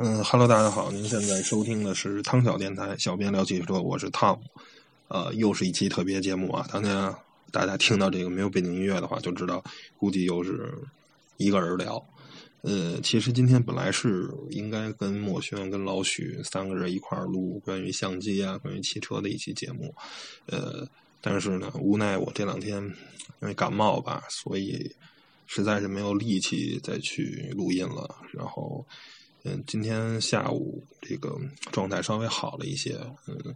嗯哈喽，大家好，您现在收听的是汤小电台，小编聊汽车，我是汤，呃，又是一期特别节目啊。当天大家听到这个没有背景音乐的话，就知道估计又是一个人聊。呃，其实今天本来是应该跟墨轩、跟老许三个人一块儿录关于相机啊、关于汽车的一期节目，呃，但是呢，无奈我这两天因为感冒吧，所以实在是没有力气再去录音了。然后，嗯，今天下午这个状态稍微好了一些，嗯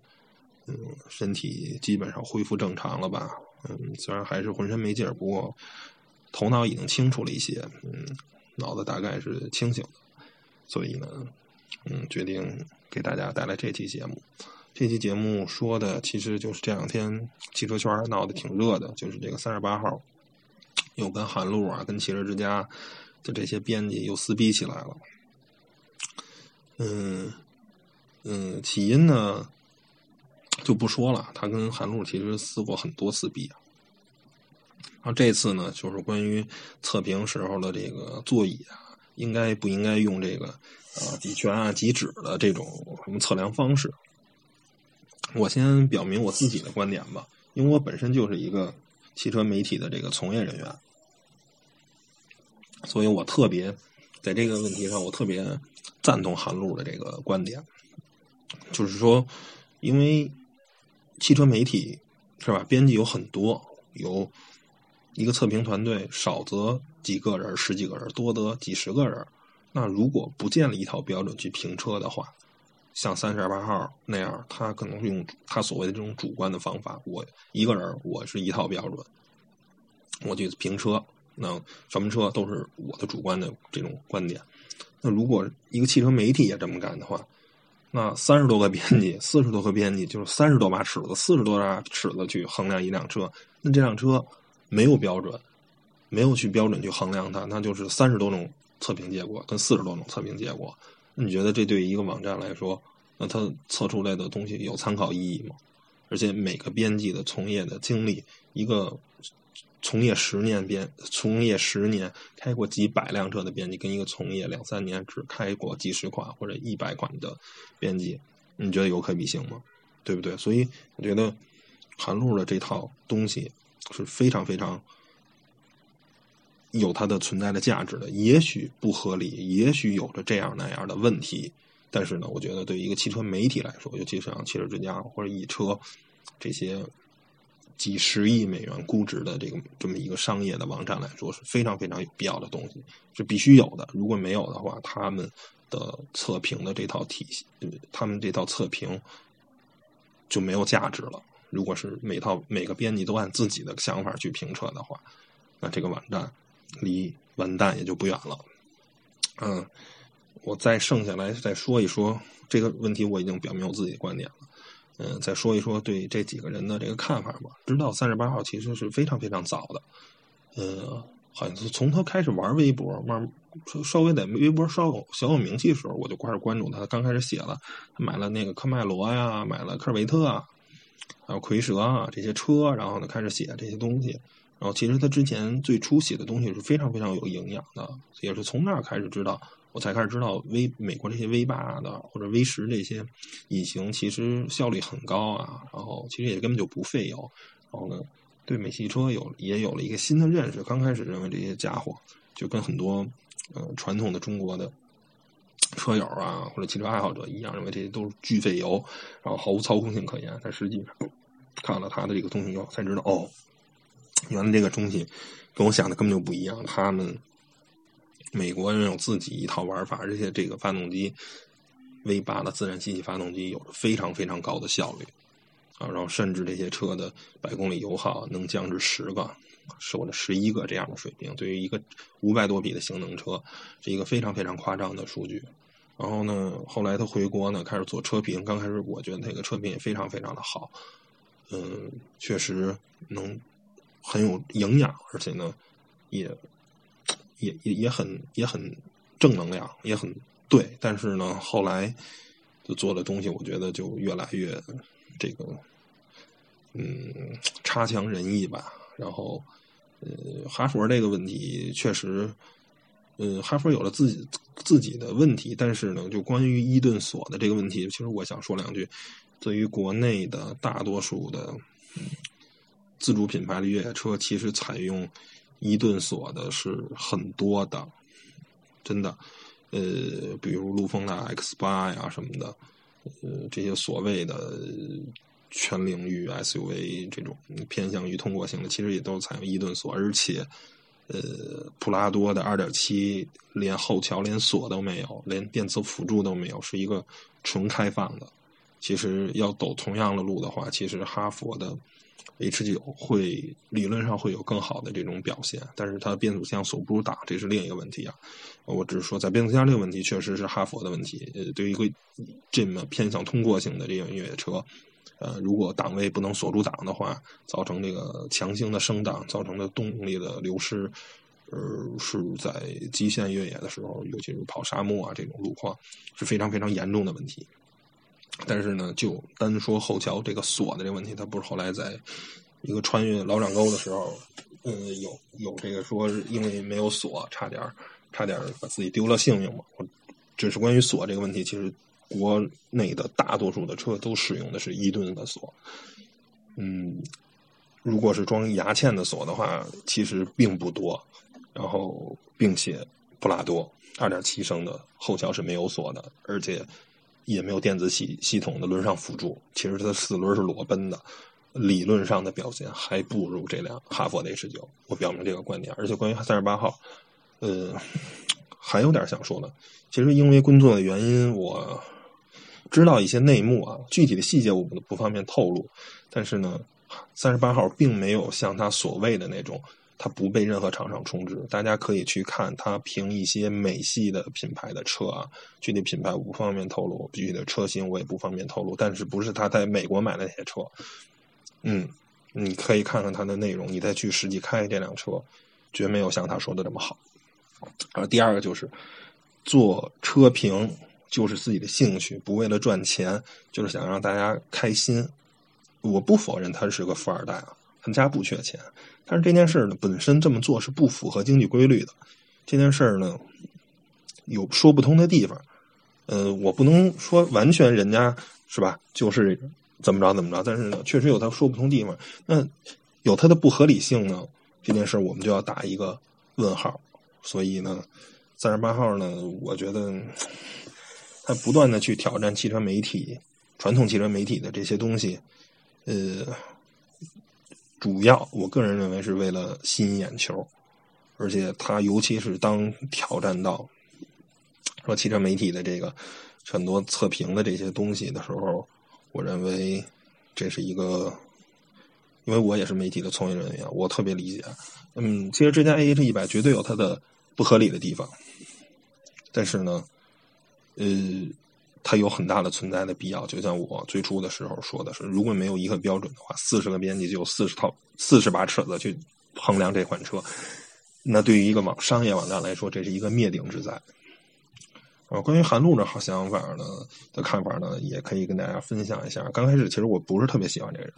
嗯，身体基本上恢复正常了吧。嗯，虽然还是浑身没劲儿，不过头脑已经清楚了一些。嗯。脑子大概是清醒的，所以呢，嗯，决定给大家带来这期节目。这期节目说的其实就是这两天汽车圈闹得挺热的，就是这个三十八号又跟韩路啊、跟汽车之家的这些编辑又撕逼起来了。嗯嗯，起因呢就不说了，他跟韩露其实撕过很多次逼啊。然后这次呢，就是关于测评时候的这个座椅啊，应该不应该用这个呃极圈啊、极指的这种什么测量方式？我先表明我自己的观点吧，因为我本身就是一个汽车媒体的这个从业人员，所以我特别在这个问题上，我特别赞同韩露的这个观点，就是说，因为汽车媒体是吧，编辑有很多有。一个测评团队少则几个人、十几个人，多则几十个人。那如果不建立一套标准去评车的话，像三十二八号那样，他可能用他所谓的这种主观的方法。我一个人，我是一套标准，我去评车，那什么车都是我的主观的这种观点。那如果一个汽车媒体也这么干的话，那三十多个编辑、四十多个编辑，就是三十多把尺子、四十多把尺子去衡量一辆车，那这辆车。没有标准，没有去标准去衡量它，那就是三十多种测评结果跟四十多种测评结果。你觉得这对于一个网站来说，那它测出来的东西有参考意义吗？而且每个编辑的从业的经历，一个从业十年编，从业十年开过几百辆车的编辑，跟一个从业两三年只开过几十款或者一百款的编辑，你觉得有可比性吗？对不对？所以我觉得韩露的这套东西。是非常非常有它的存在的价值的，也许不合理，也许有着这样那样的问题，但是呢，我觉得对于一个汽车媒体来说，尤其像汽车之家或者易车这些几十亿美元估值的这个这么一个商业的网站来说，是非常非常有必要的东西，是必须有的。如果没有的话，他们的测评的这套体系，他们这套测评就没有价值了。如果是每套每个编辑都按自己的想法去评测的话，那这个网站离完蛋也就不远了。嗯，我再剩下来再说一说这个问题，我已经表明我自己的观点了。嗯，再说一说对这几个人的这个看法吧。知道三十八号其实是非常非常早的，呃，好像是从他开始玩微博，慢稍微在微博稍有小有名气的时候，我就开始关注他。刚开始写了，买了那个科迈罗呀，买了科尔维特啊。还有蝰蛇啊这些车，然后呢开始写这些东西，然后其实他之前最初写的东西是非常非常有营养的，也是从那儿开始知道，我才开始知道 V 美国这些 V 八的或者 V 十这些引擎其实效率很高啊，然后其实也根本就不费油，然后呢对美系车有也有了一个新的认识，刚开始认为这些家伙就跟很多呃传统的中国的。车友啊，或者汽车爱好者一样，认为这些都是巨费油，然后毫无操控性可言。但实际上，看了他的这个东西以后，才知道哦，原来这个东西跟我想的根本就不一样。他们美国人有自己一套玩法，而且这个发动机 V 八的自然吸气发动机有着非常非常高的效率啊，然后甚至这些车的百公里油耗能降至十个。收了十一个这样的水平，对于一个五百多匹的性能车，是一个非常非常夸张的数据。然后呢，后来他回国呢，开始做车评。刚开始我觉得那个车评也非常非常的好，嗯，确实能很有营养，而且呢，也也也也很也很正能量，也很对。但是呢，后来就做的东西，我觉得就越来越这个，嗯，差强人意吧。然后，呃，哈佛这个问题确实呃，哈佛有了自己自己的问题，但是呢，就关于伊顿锁的这个问题，其实我想说两句。对于国内的大多数的自主品牌的越野车，其实采用伊顿锁的是很多的，真的。呃，比如陆风的 X 八呀什么的，呃，这些所谓的全领域 SUV 这种偏向于通过性的，其实也都采用伊顿锁，而且。呃，普拉多的二点七连后桥连锁都没有，连电磁辅助都没有，是一个纯开放的。其实要走同样的路的话，其实哈佛的 H 九会理论上会有更好的这种表现，但是它变速箱锁不住档，这是另一个问题啊。我只是说，在变速箱这个问题确实是哈佛的问题。呃，对于一个这么偏向通过性的这种越野车。呃，如果档位不能锁住档的话，造成这个强行的升档，造成的动力的流失，呃，是在极限越野的时候，尤其是跑沙漠啊这种路况是非常非常严重的问题。但是呢，就单说后桥这个锁的这个问题，它不是后来在一个穿越老掌沟的时候，嗯，有有这个说是因为没有锁，差点差点把自己丢了性命嘛。只是关于锁这个问题，其实。国内的大多数的车都使用的是伊顿的锁，嗯，如果是装牙嵌的锁的话，其实并不多。然后，并且不拉多二点七升的后桥是没有锁的，而且也没有电子系系统的轮上辅助。其实它四轮是裸奔的，理论上的表现还不如这辆哈弗的 H 九。我表明这个观点。而且关于三十八号，呃，还有点想说的。其实因为工作的原因，我。知道一些内幕啊，具体的细节我们不方便透露。但是呢，三十八号并没有像他所谓的那种，他不被任何厂商充值。大家可以去看他评一些美系的品牌的车啊，具体品牌我不方便透露，具体的车型我也不方便透露。但是不是他在美国买的那些车？嗯，你可以看看它的内容，你再去实际开这辆车，绝没有像他说的这么好。而第二个就是做车评。就是自己的兴趣，不为了赚钱，就是想让大家开心。我不否认他是个富二代啊，他们家不缺钱。但是这件事呢，本身这么做是不符合经济规律的。这件事呢，有说不通的地方。呃，我不能说完全人家是吧，就是怎么着怎么着。但是呢，确实有他说不通地方。那有他的不合理性呢？这件事我们就要打一个问号。所以呢，三十八号呢，我觉得。他不断的去挑战汽车媒体、传统汽车媒体的这些东西，呃，主要我个人认为是为了吸引眼球，而且他尤其是当挑战到说汽车媒体的这个很多测评的这些东西的时候，我认为这是一个，因为我也是媒体的从业人员，我特别理解。嗯，其实这家 A H 一百绝对有它的不合理的地方，但是呢。呃，它有很大的存在的必要。就像我最初的时候说的是，如果没有一个标准的话，四十个编辑就有四十套、四十把尺子去衡量这款车，那对于一个网商业网站来说，这是一个灭顶之灾。啊，关于韩露的好想法呢的看法呢，也可以跟大家分享一下。刚开始其实我不是特别喜欢这个人，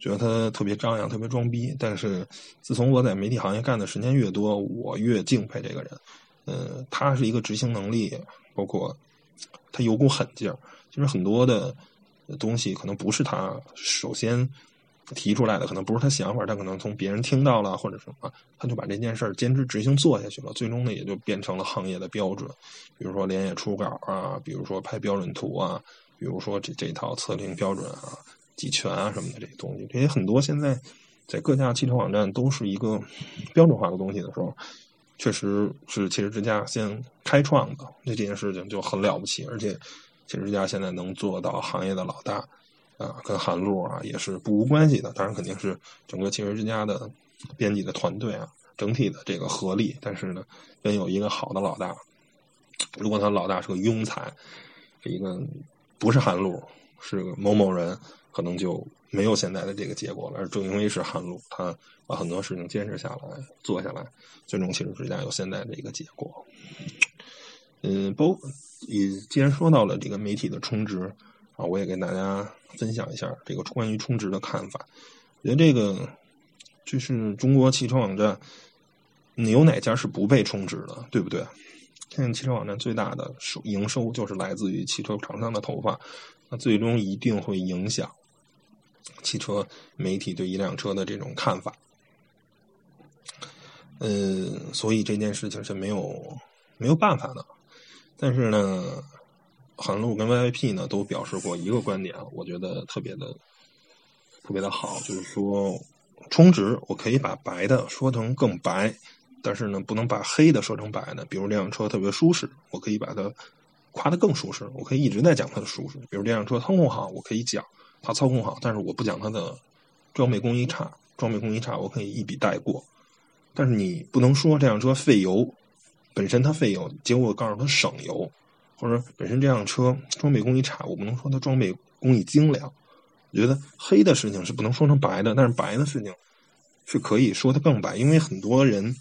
觉得他特别张扬、特别装逼。但是自从我在媒体行业干的时间越多，我越敬佩这个人。嗯，他是一个执行能力，包括他有股狠劲儿。其实很多的东西可能不是他首先提出来的，可能不是他想法，他可能从别人听到了或者什么，他就把这件事儿坚持执行做下去了。最终呢，也就变成了行业的标准。比如说连夜出稿啊，比如说拍标准图啊，比如说这这套测评标准啊、集权啊什么的这些东西，这些很多现在在各家汽车网站都是一个标准化的东西的时候。确实是汽车之家先开创的，那这件事情就很了不起。而且，汽车之家现在能做到行业的老大，啊，跟韩路啊也是不无关系的。当然，肯定是整个汽车之家的编辑的团队啊，整体的这个合力。但是呢，真有一个好的老大，如果他老大是个庸才，一个不是韩路，是个某某人，可能就没有现在的这个结果了。而正因为是韩路，他。把很多事情坚持下来，做下来，最终其实之家有现在的一个结果。嗯，包也既然说到了这个媒体的充值啊，我也跟大家分享一下这个关于充值的看法。我觉得这个就是中国汽车网站你有哪家是不被充值的，对不对？现在汽车网站最大的收营收就是来自于汽车厂商的投放，那最终一定会影响汽车媒体对一辆车的这种看法。嗯，所以这件事情是没有没有办法的。但是呢，韩路跟 VIP 呢都表示过一个观点，我觉得特别的特别的好，就是说充值我可以把白的说成更白，但是呢不能把黑的说成白的。比如这辆车特别舒适，我可以把它夸得更舒适，我可以一直在讲它的舒适。比如这辆车操控好，我可以讲它操控好，但是我不讲它的装备工艺差，装备工艺差我可以一笔带过。但是你不能说这辆车费油，本身它费油，结果告诉它省油，或者本身这辆车装备工艺差，我不能说它装备工艺精良。我觉得黑的事情是不能说成白的，但是白的事情是可以说它更白，因为很多人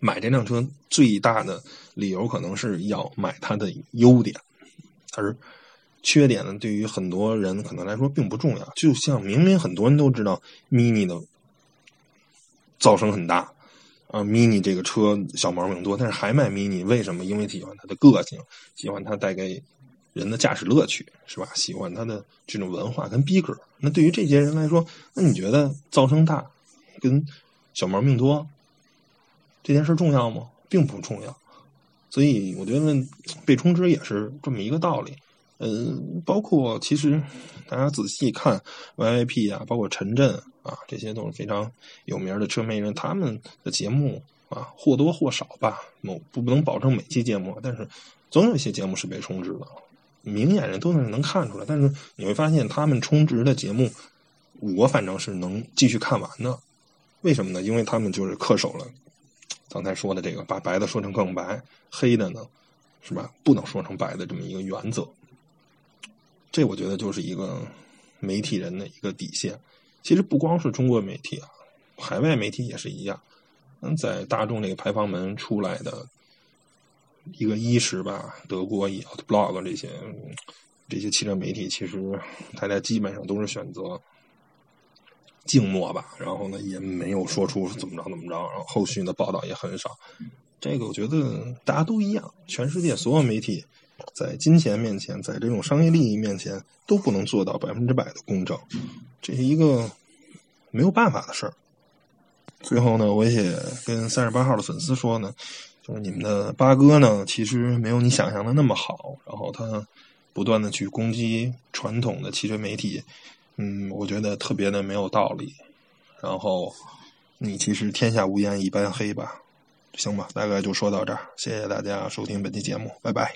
买这辆车最大的理由可能是要买它的优点，而缺点呢，对于很多人可能来说并不重要。就像明明很多人都知道 Mini 的。噪声很大，啊，mini 这个车小毛病多，但是还卖 mini，为什么？因为喜欢它的个性，喜欢它带给人的驾驶乐趣，是吧？喜欢它的这种文化跟逼格。那对于这些人来说，那你觉得噪声大跟小毛病多这件事重要吗？并不重要。所以我觉得被充值也是这么一个道理。嗯，包括其实大家仔细看 VIP 啊，包括陈震啊，这些都是非常有名的车媒人，他们的节目啊或多或少吧，某不能保证每期节目，但是总有一些节目是被充值的，明眼人都能能看出来。但是你会发现，他们充值的节目，我反正是能继续看完的。为什么呢？因为他们就是恪守了刚才说的这个，把白的说成更白，黑的呢，是吧？不能说成白的这么一个原则。这我觉得就是一个媒体人的一个底线。其实不光是中国媒体啊，海外媒体也是一样。嗯，在大众这个排放门出来的一个伊始吧，德国以 Autoblog 这些这些汽车媒体，其实大家基本上都是选择静默吧。然后呢，也没有说出怎么着怎么着，然后后续的报道也很少。这个我觉得大家都一样，全世界所有媒体。在金钱面前，在这种商业利益面前，都不能做到百分之百的公正，这是一个没有办法的事儿。最后呢，我也跟三十八号的粉丝说呢，就是你们的八哥呢，其实没有你想象的那么好。然后他不断的去攻击传统的汽车媒体，嗯，我觉得特别的没有道理。然后你其实天下无烟一般黑吧。行吧，大概就说到这儿，谢谢大家收听本期节目，拜拜。